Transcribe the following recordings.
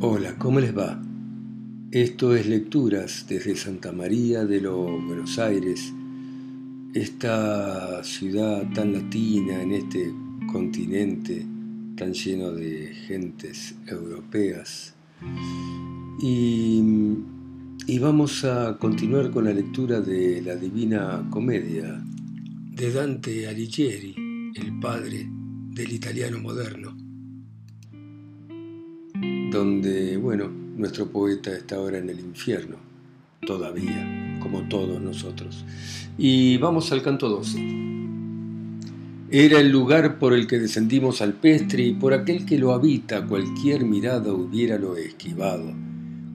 Hola, ¿cómo les va? Esto es Lecturas desde Santa María de los Buenos Aires, esta ciudad tan latina en este continente tan lleno de gentes europeas. Y, y vamos a continuar con la lectura de la Divina Comedia de Dante Alighieri, el padre del italiano moderno donde, bueno, nuestro poeta está ahora en el infierno, todavía, como todos nosotros. Y vamos al canto 12. Era el lugar por el que descendimos al pestre y por aquel que lo habita cualquier mirada hubiéralo esquivado.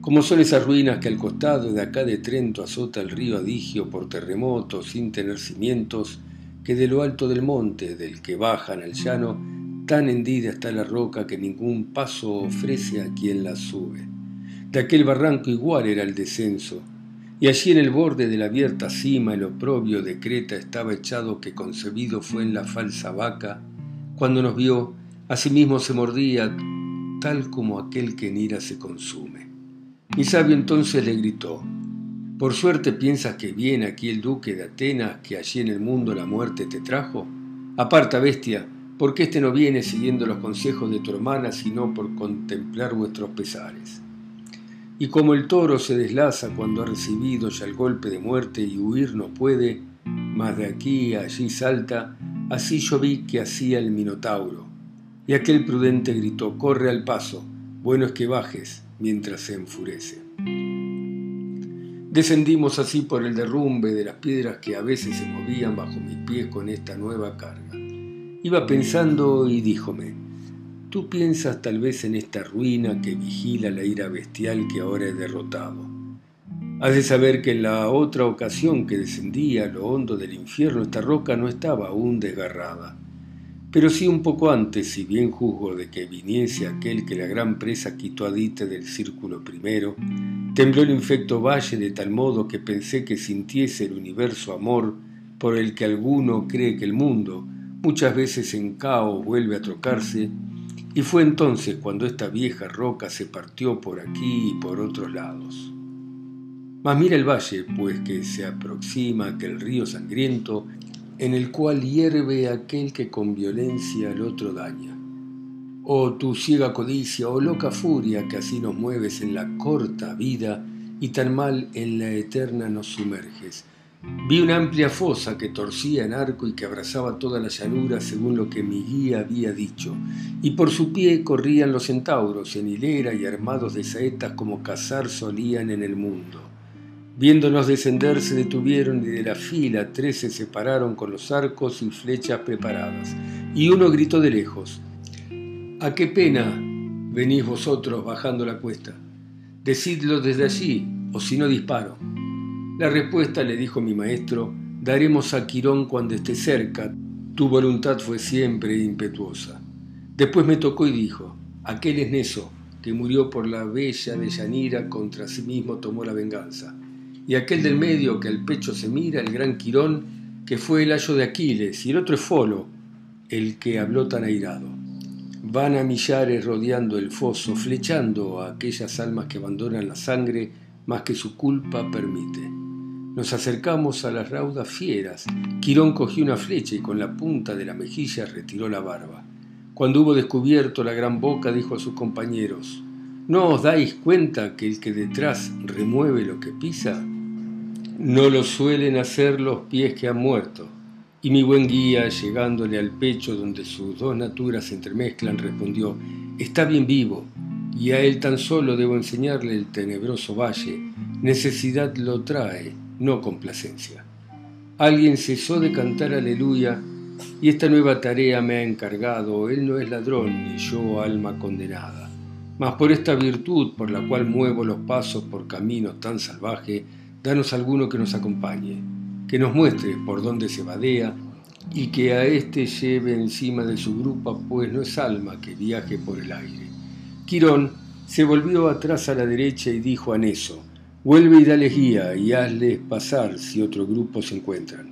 Como son esas ruinas que al costado de acá de Trento azota el río Adigio por terremotos sin tener cimientos, que de lo alto del monte, del que bajan al llano, Tan hendida está la roca que ningún paso ofrece a quien la sube. De aquel barranco igual era el descenso, y allí en el borde de la abierta cima el oprobio de Creta estaba echado que concebido fue en la falsa vaca, cuando nos vio, asimismo se mordía, tal como aquel que en ira se consume. Mi sabio entonces le gritó, ¿por suerte piensas que viene aquí el duque de Atenas que allí en el mundo la muerte te trajo? Aparta, bestia, porque éste no viene siguiendo los consejos de tu hermana, sino por contemplar vuestros pesares. Y como el toro se deslaza cuando ha recibido ya el golpe de muerte y huir no puede, mas de aquí a allí salta, así yo vi que hacía el Minotauro. Y aquel prudente gritó, corre al paso, bueno es que bajes, mientras se enfurece. Descendimos así por el derrumbe de las piedras que a veces se movían bajo mis pies con esta nueva carga. Iba pensando y díjome, tú piensas tal vez en esta ruina que vigila la ira bestial que ahora he derrotado. Has de saber que en la otra ocasión que descendía a lo hondo del infierno esta roca no estaba aún desgarrada. Pero sí un poco antes, si bien juzgo de que viniese aquel que la gran presa quitó a Dite del círculo primero, tembló el infecto valle de tal modo que pensé que sintiese el universo amor por el que alguno cree que el mundo, muchas veces en caos vuelve a trocarse, y fue entonces cuando esta vieja roca se partió por aquí y por otros lados. Mas mira el valle, pues que se aproxima aquel río sangriento, en el cual hierve aquel que con violencia al otro daña. Oh tu ciega codicia, oh loca furia que así nos mueves en la corta vida y tan mal en la eterna nos sumerges, Vi una amplia fosa que torcía en arco y que abrazaba toda la llanura según lo que mi guía había dicho, y por su pie corrían los centauros en hilera y armados de saetas como cazar solían en el mundo. Viéndonos descender se detuvieron y de la fila tres se separaron con los arcos y flechas preparadas, y uno gritó de lejos, ¿A qué pena venís vosotros bajando la cuesta? Decidlo desde allí, o si no disparo. La respuesta, le dijo mi maestro, daremos a Quirón cuando esté cerca. Tu voluntad fue siempre impetuosa. Después me tocó y dijo, aquel es Neso, que murió por la bella de Yanira, contra sí mismo tomó la venganza. Y aquel del medio que al pecho se mira, el gran Quirón, que fue el ayo de Aquiles, y el otro es Folo, el que habló tan airado. Van a millares rodeando el foso, flechando a aquellas almas que abandonan la sangre más que su culpa permite. Nos acercamos a las raudas fieras. Quirón cogió una flecha y con la punta de la mejilla retiró la barba. Cuando hubo descubierto la gran boca, dijo a sus compañeros, ¿No os dais cuenta que el que detrás remueve lo que pisa? No lo suelen hacer los pies que han muerto. Y mi buen guía, llegándole al pecho donde sus dos naturas se entremezclan, respondió, Está bien vivo, y a él tan solo debo enseñarle el tenebroso valle. Necesidad lo trae, no complacencia. Alguien cesó de cantar aleluya y esta nueva tarea me ha encargado. Él no es ladrón ni yo alma condenada. Mas por esta virtud por la cual muevo los pasos por caminos tan salvaje, danos alguno que nos acompañe, que nos muestre por dónde se vadea y que a éste lleve encima de su grupa, pues no es alma que viaje por el aire. Quirón se volvió atrás a la derecha y dijo a Neso, Vuelve y dale guía y hazles pasar si otro grupo se encuentran.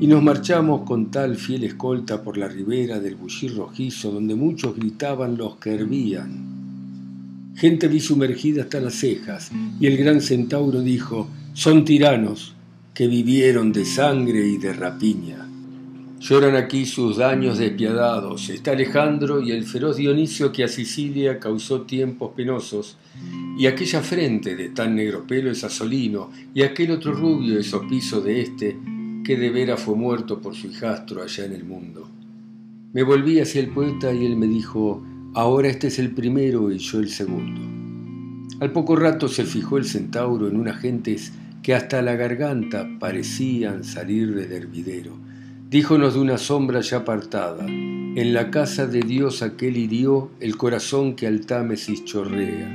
Y nos marchamos con tal fiel escolta por la ribera del bullir rojizo donde muchos gritaban los que hervían. Gente vi sumergida hasta las cejas, y el gran centauro dijo, son tiranos que vivieron de sangre y de rapiña. Lloran aquí sus daños despiadados. Está Alejandro y el feroz Dionisio que a Sicilia causó tiempos penosos. Y aquella frente de tan negro pelo es Asolino, y aquel otro rubio es opiso de este, que de veras fue muerto por su hijastro allá en el mundo. Me volví hacia el poeta y él me dijo, ahora este es el primero y yo el segundo. Al poco rato se fijó el centauro en unas gentes que hasta la garganta parecían salir del hervidero Díjonos de una sombra ya apartada, en la casa de Dios aquel hirió el corazón que al Támesis chorrea.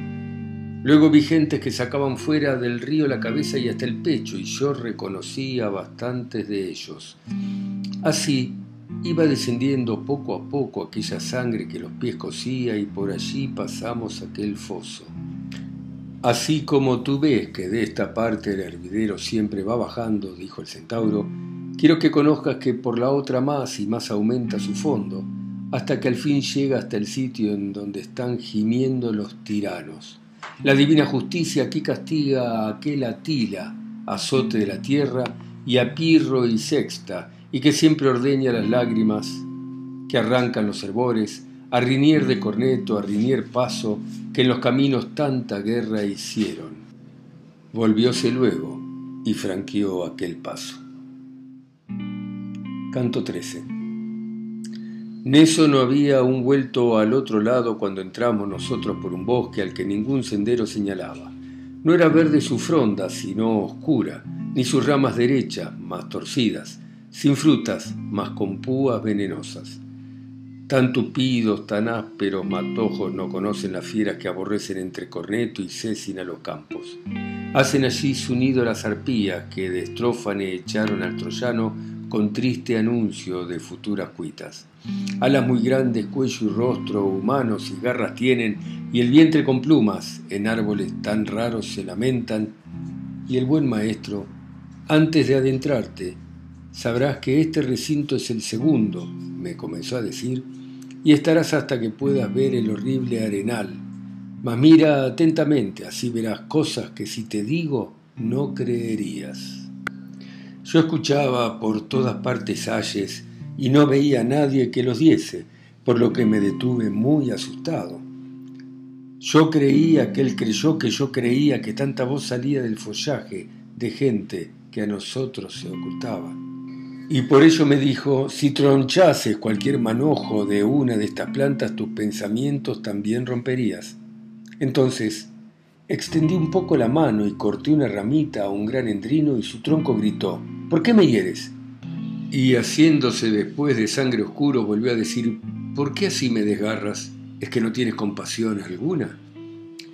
Luego vi gentes que sacaban fuera del río la cabeza y hasta el pecho, y yo reconocía bastantes de ellos. Así iba descendiendo poco a poco aquella sangre que los pies cosía, y por allí pasamos aquel foso. Así como tú ves que de esta parte el hervidero siempre va bajando, dijo el centauro, Quiero que conozcas que por la otra más y más aumenta su fondo, hasta que al fin llega hasta el sitio en donde están gimiendo los tiranos. La divina justicia aquí castiga a aquel Atila, azote de la tierra, y a Pirro y Sexta, y que siempre ordeña las lágrimas que arrancan los herbores, a Rinier de Corneto, a Rinier Paso, que en los caminos tanta guerra hicieron. Volvióse luego y franqueó aquel paso. Canto 13. Neso no había aún vuelto al otro lado cuando entramos nosotros por un bosque al que ningún sendero señalaba. No era verde su fronda, sino oscura, ni sus ramas derechas, más torcidas, sin frutas, más con púas venenosas. Tan tupidos, tan ásperos matojos no conocen las fieras que aborrecen entre Corneto y Cécina los campos. Hacen allí su nido las arpías que de Estrófane echaron al troyano con triste anuncio de futuras cuitas. Alas muy grandes, cuello y rostro humanos y garras tienen, y el vientre con plumas, en árboles tan raros se lamentan, y el buen maestro, antes de adentrarte, sabrás que este recinto es el segundo, me comenzó a decir, y estarás hasta que puedas ver el horrible arenal. Mira atentamente, así verás cosas que si te digo no creerías. Yo escuchaba por todas partes ayes y no veía a nadie que los diese, por lo que me detuve muy asustado. Yo creía que él creyó que yo creía que tanta voz salía del follaje de gente que a nosotros se ocultaba. Y por ello me dijo, si tronchases cualquier manojo de una de estas plantas, tus pensamientos también romperías. Entonces, extendí un poco la mano y corté una ramita a un gran endrino y su tronco gritó, ¿Por qué me hieres? Y haciéndose después de sangre oscuro volvió a decir, ¿por qué así me desgarras? ¿Es que no tienes compasión alguna?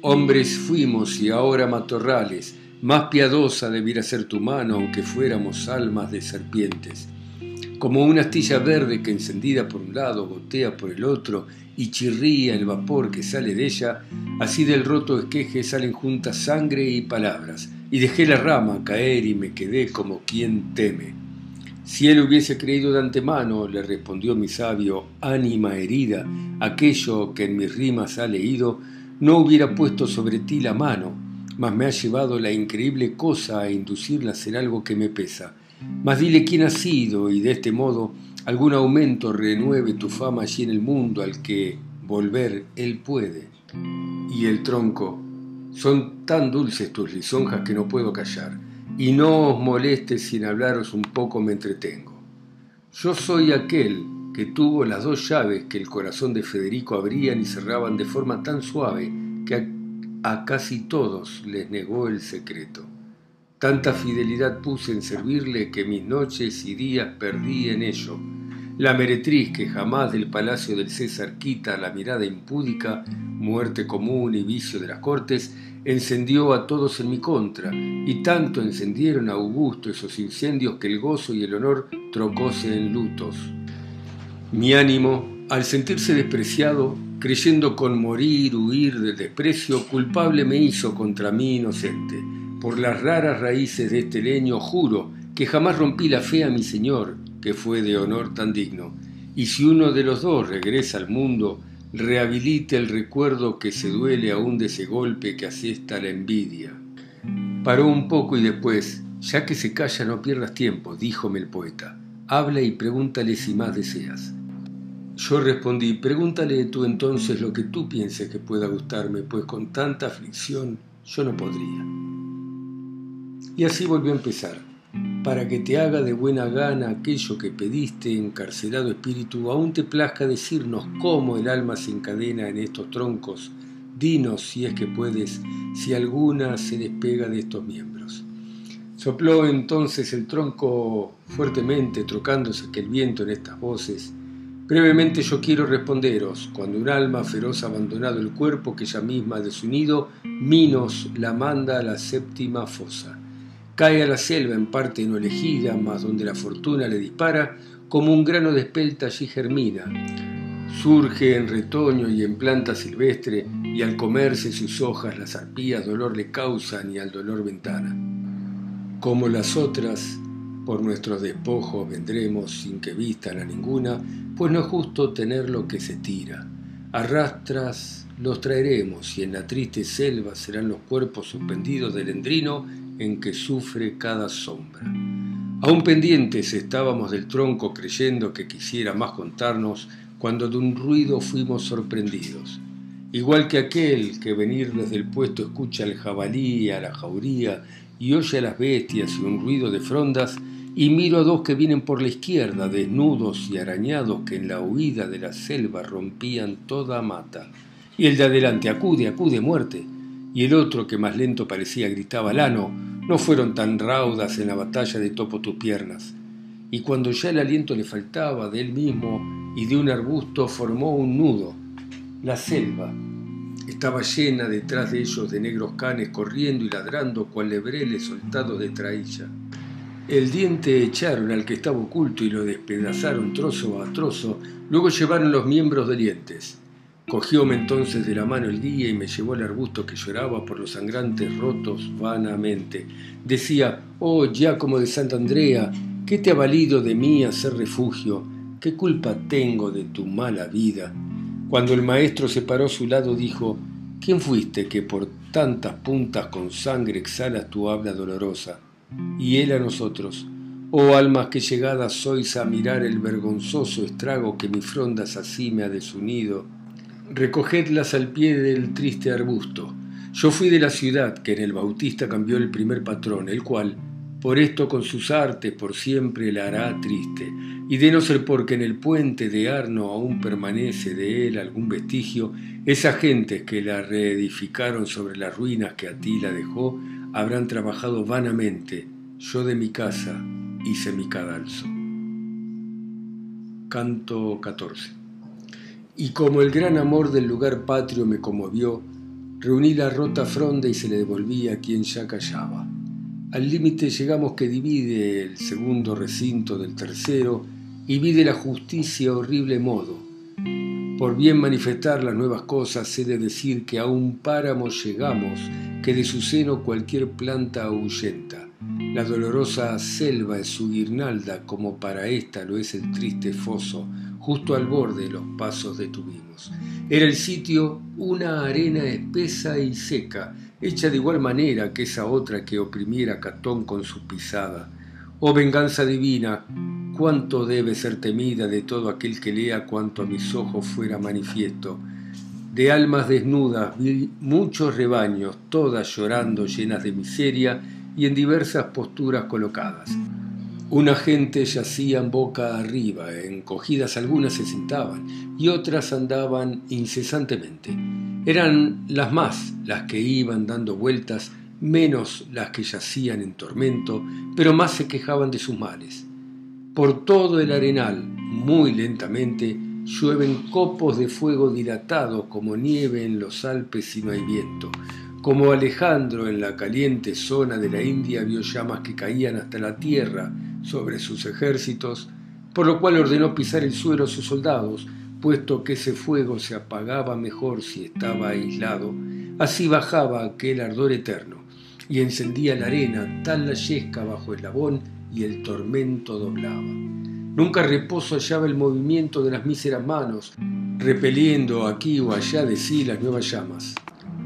Hombres fuimos y ahora matorrales, más piadosa debiera ser tu mano aunque fuéramos almas de serpientes. Como una astilla verde que encendida por un lado gotea por el otro y chirría el vapor que sale de ella, así del roto esqueje salen juntas sangre y palabras, y dejé la rama caer y me quedé como quien teme. Si él hubiese creído de antemano, le respondió mi sabio, ánima herida, aquello que en mis rimas ha leído, no hubiera puesto sobre ti la mano, mas me ha llevado la increíble cosa a inducirla a hacer algo que me pesa. Mas dile quién ha sido, y de este modo algún aumento renueve tu fama allí en el mundo al que volver él puede. Y el tronco, son tan dulces tus lisonjas que no puedo callar, y no os molestes sin hablaros un poco me entretengo. Yo soy aquel que tuvo las dos llaves que el corazón de Federico abrían y cerraban de forma tan suave que a, a casi todos les negó el secreto. Tanta fidelidad puse en servirle que mis noches y días perdí en ello. La meretriz que jamás del palacio del César quita la mirada impúdica muerte común y vicio de las cortes, encendió a todos en mi contra, y tanto encendieron a Augusto esos incendios que el gozo y el honor trocóse en lutos. Mi ánimo, al sentirse despreciado, creyendo con morir, huir del desprecio, culpable me hizo contra mí inocente. Por las raras raíces de este leño juro que jamás rompí la fe a mi Señor, que fue de honor tan digno. Y si uno de los dos regresa al mundo, rehabilite el recuerdo que se duele aún de ese golpe que asesta la envidia. Paró un poco y después, ya que se calla no pierdas tiempo, díjome el poeta, habla y pregúntale si más deseas. Yo respondí, pregúntale tú entonces lo que tú pienses que pueda gustarme, pues con tanta aflicción yo no podría. Y así volvió a empezar, para que te haga de buena gana aquello que pediste, encarcelado espíritu, aún te plazca decirnos cómo el alma se encadena en estos troncos, dinos si es que puedes, si alguna se despega de estos miembros. Sopló entonces el tronco fuertemente, trocándose que el viento en estas voces, Brevemente yo quiero responderos, cuando un alma feroz ha abandonado el cuerpo que ella misma ha desunido, Minos la manda a la séptima fosa. Cae a la selva en parte no elegida, mas donde la fortuna le dispara, como un grano de espelta allí germina. Surge en retoño y en planta silvestre, y al comerse sus hojas las arpías dolor le causan y al dolor ventana. Como las otras, por nuestros despojos vendremos sin que vistan a ninguna, pues no es justo tener lo que se tira. Arrastras los traeremos y en la triste selva serán los cuerpos suspendidos del endrino en que sufre cada sombra. Aún pendientes estábamos del tronco creyendo que quisiera más contarnos cuando de un ruido fuimos sorprendidos. Igual que aquel que venir desde el puesto escucha al jabalí, a la jauría y oye a las bestias y un ruido de frondas, y miro a dos que vienen por la izquierda, desnudos y arañados, que en la huida de la selva rompían toda mata. Y el de adelante, acude, acude, muerte. Y el otro, que más lento parecía, gritaba, Lano, no fueron tan raudas en la batalla de topo tus piernas. Y cuando ya el aliento le faltaba de él mismo y de un arbusto, formó un nudo. La selva estaba llena detrás de ellos de negros canes corriendo y ladrando cual lebreles soltados de trailla. El diente echaron al que estaba oculto y lo despedazaron trozo a trozo, luego llevaron los miembros dolientes. Cogióme entonces de la mano el guía y me llevó al arbusto que lloraba por los sangrantes rotos vanamente. Decía, oh Giacomo de Sant'Andrea, ¿qué te ha valido de mí hacer refugio? ¿Qué culpa tengo de tu mala vida? Cuando el maestro se paró a su lado dijo, ¿quién fuiste que por tantas puntas con sangre exhalas tu habla dolorosa? y Él a nosotros. Oh almas que llegadas sois a mirar el vergonzoso estrago que mi frondas así me ha desunido, recogedlas al pie del triste arbusto. Yo fui de la ciudad que en el Bautista cambió el primer patrón, el cual, por esto con sus artes por siempre la hará triste, y de no ser porque en el puente de Arno aún permanece de él algún vestigio, esas gentes que la reedificaron sobre las ruinas que Atila dejó, habrán trabajado vanamente, yo de mi casa hice mi cadalso. Canto 14. Y como el gran amor del lugar patrio me conmovió, reuní la rota fronda y se le devolví a quien ya callaba. Al límite llegamos que divide el segundo recinto del tercero y vi de la justicia horrible modo. Por bien manifestar las nuevas cosas, he de decir que a un páramo llegamos que de su seno cualquier planta ahuyenta. La dolorosa selva es su guirnalda, como para ésta lo es el triste foso, justo al borde los pasos detuvimos. Era el sitio una arena espesa y seca, hecha de igual manera que esa otra que oprimiera Catón con su pisada. Oh venganza divina, cuánto debe ser temida de todo aquel que lea cuanto a mis ojos fuera manifiesto de almas desnudas vi muchos rebaños, todas llorando llenas de miseria y en diversas posturas colocadas. Una gente yacían boca arriba, encogidas algunas se sentaban y otras andaban incesantemente. Eran las más las que iban dando vueltas, menos las que yacían en tormento, pero más se quejaban de sus males. Por todo el arenal, muy lentamente, llueven copos de fuego dilatados como nieve en los Alpes si no hay viento. Como Alejandro en la caliente zona de la India vio llamas que caían hasta la tierra sobre sus ejércitos, por lo cual ordenó pisar el suelo a sus soldados, puesto que ese fuego se apagaba mejor si estaba aislado, así bajaba aquel ardor eterno, y encendía la arena tal la yesca bajo el labón y el tormento doblaba. Nunca reposo hallaba el movimiento de las míseras manos, repeliendo aquí o allá de sí las nuevas llamas.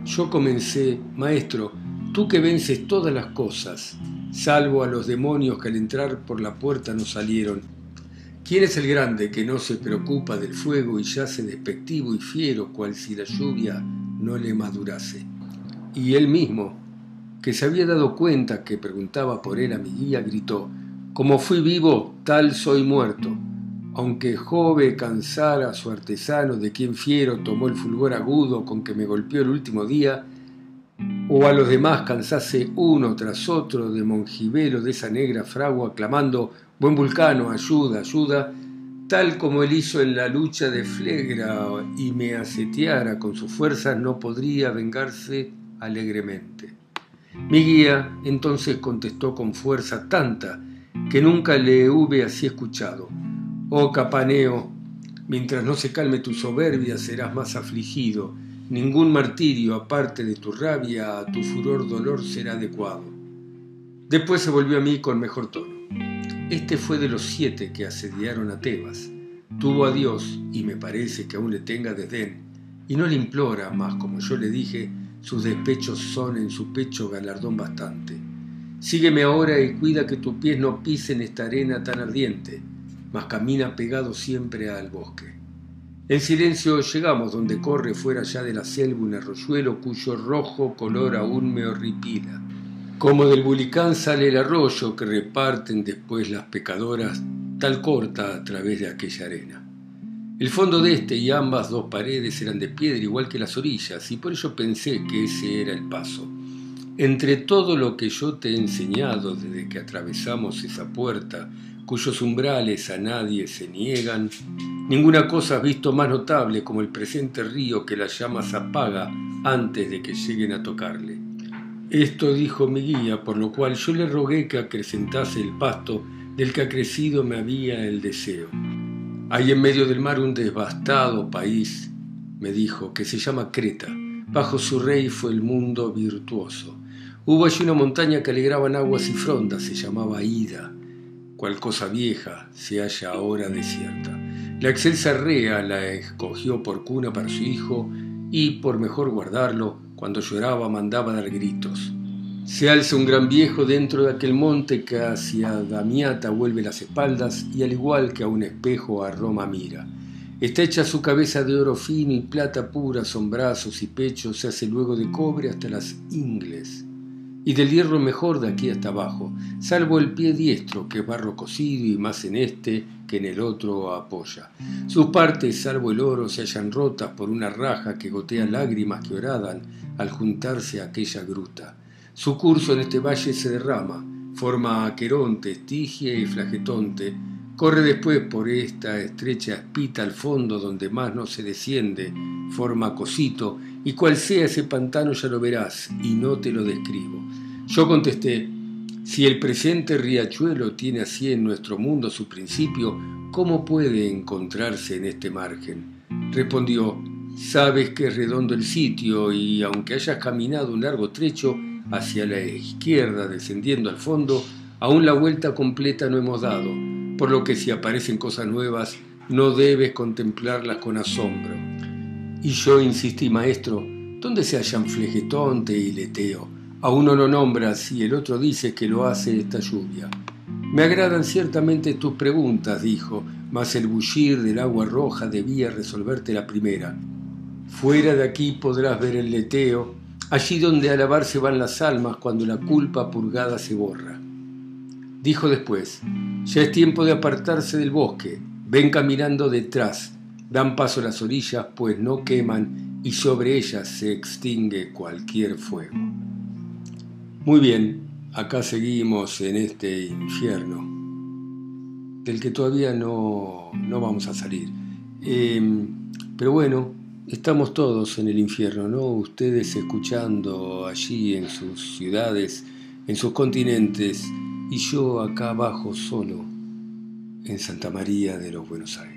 Yo comencé, Maestro, tú que vences todas las cosas, salvo a los demonios que al entrar por la puerta no salieron. ¿Quién es el grande que no se preocupa del fuego y yace despectivo y fiero cual si la lluvia no le madurase? Y él mismo, que se había dado cuenta que preguntaba por él a mi guía, gritó, como fui vivo, tal soy muerto. Aunque Jove cansara a su artesano de quien fiero tomó el fulgor agudo con que me golpeó el último día, o a los demás cansase uno tras otro de mongibelo de esa negra fragua clamando Buen vulcano, ayuda, ayuda, tal como él hizo en la lucha de Flegra y me aseteara con sus fuerzas, no podría vengarse alegremente. Mi guía entonces contestó con fuerza tanta que nunca le hube así escuchado. Oh Capaneo, mientras no se calme tu soberbia serás más afligido, ningún martirio aparte de tu rabia tu furor dolor será adecuado. Después se volvió a mí con mejor tono. Este fue de los siete que asediaron a Tebas. Tuvo a Dios, y me parece que aún le tenga desdén, y no le implora, mas como yo le dije, sus despechos son en su pecho galardón bastante. Sígueme ahora y cuida que tus pies no pisen esta arena tan ardiente, mas camina pegado siempre al bosque. En silencio llegamos donde corre fuera ya de la selva un arroyuelo cuyo rojo color aún me horripila. Como del bulicán sale el arroyo que reparten después las pecadoras, tal corta a través de aquella arena. El fondo de este y ambas dos paredes eran de piedra igual que las orillas, y por ello pensé que ese era el paso. Entre todo lo que yo te he enseñado desde que atravesamos esa puerta, cuyos umbrales a nadie se niegan, ninguna cosa has visto más notable como el presente río que las llamas apaga antes de que lleguen a tocarle. Esto dijo mi guía, por lo cual yo le rogué que acrecentase el pasto del que acrecido me había el deseo. Hay en medio del mar un devastado país, me dijo, que se llama Creta. Bajo su rey fue el mundo virtuoso. Hubo allí una montaña que alegraban aguas y frondas, se llamaba Ida, cual cosa vieja se halla ahora desierta. La excelsa rea la escogió por cuna para su hijo y, por mejor guardarlo, cuando lloraba mandaba dar gritos. Se alza un gran viejo dentro de aquel monte que hacia Damiata vuelve las espaldas y al igual que a un espejo a Roma mira. Está hecha su cabeza de oro fino y plata pura, son brazos y pechos, se hace luego de cobre hasta las ingles y del hierro mejor de aquí hasta abajo, salvo el pie diestro, que es barro cocido y más en este que en el otro apoya. Sus partes, salvo el oro, se hallan rotas por una raja que gotea lágrimas que oradan al juntarse a aquella gruta. Su curso en este valle se derrama, forma aqueronte, estigia y flagetonte, corre después por esta estrecha espita al fondo donde más no se desciende, forma cosito, y cual sea ese pantano ya lo verás, y no te lo describo. Yo contesté, si el presente riachuelo tiene así en nuestro mundo su principio, ¿cómo puede encontrarse en este margen? Respondió, sabes que es redondo el sitio y aunque hayas caminado un largo trecho hacia la izquierda descendiendo al fondo, aún la vuelta completa no hemos dado, por lo que si aparecen cosas nuevas, no debes contemplarlas con asombro. Y yo insistí, maestro, ¿dónde se hallan Flegetonte y Leteo? A uno lo nombras y el otro dice que lo hace esta lluvia. Me agradan ciertamente tus preguntas, dijo, mas el bullir del agua roja debía resolverte la primera. Fuera de aquí podrás ver el leteo, allí donde a lavarse van las almas cuando la culpa purgada se borra. Dijo después, ya es tiempo de apartarse del bosque, ven caminando detrás, dan paso las orillas, pues no queman y sobre ellas se extingue cualquier fuego. Muy bien, acá seguimos en este infierno, del que todavía no, vamos a salir. Em, pero bueno, estamos todos en el infierno, ¿no? Ustedes escuchando allí en sus ciudades, en sus continentes, y yo acá abajo solo, en Santa María de los Buenos Aires.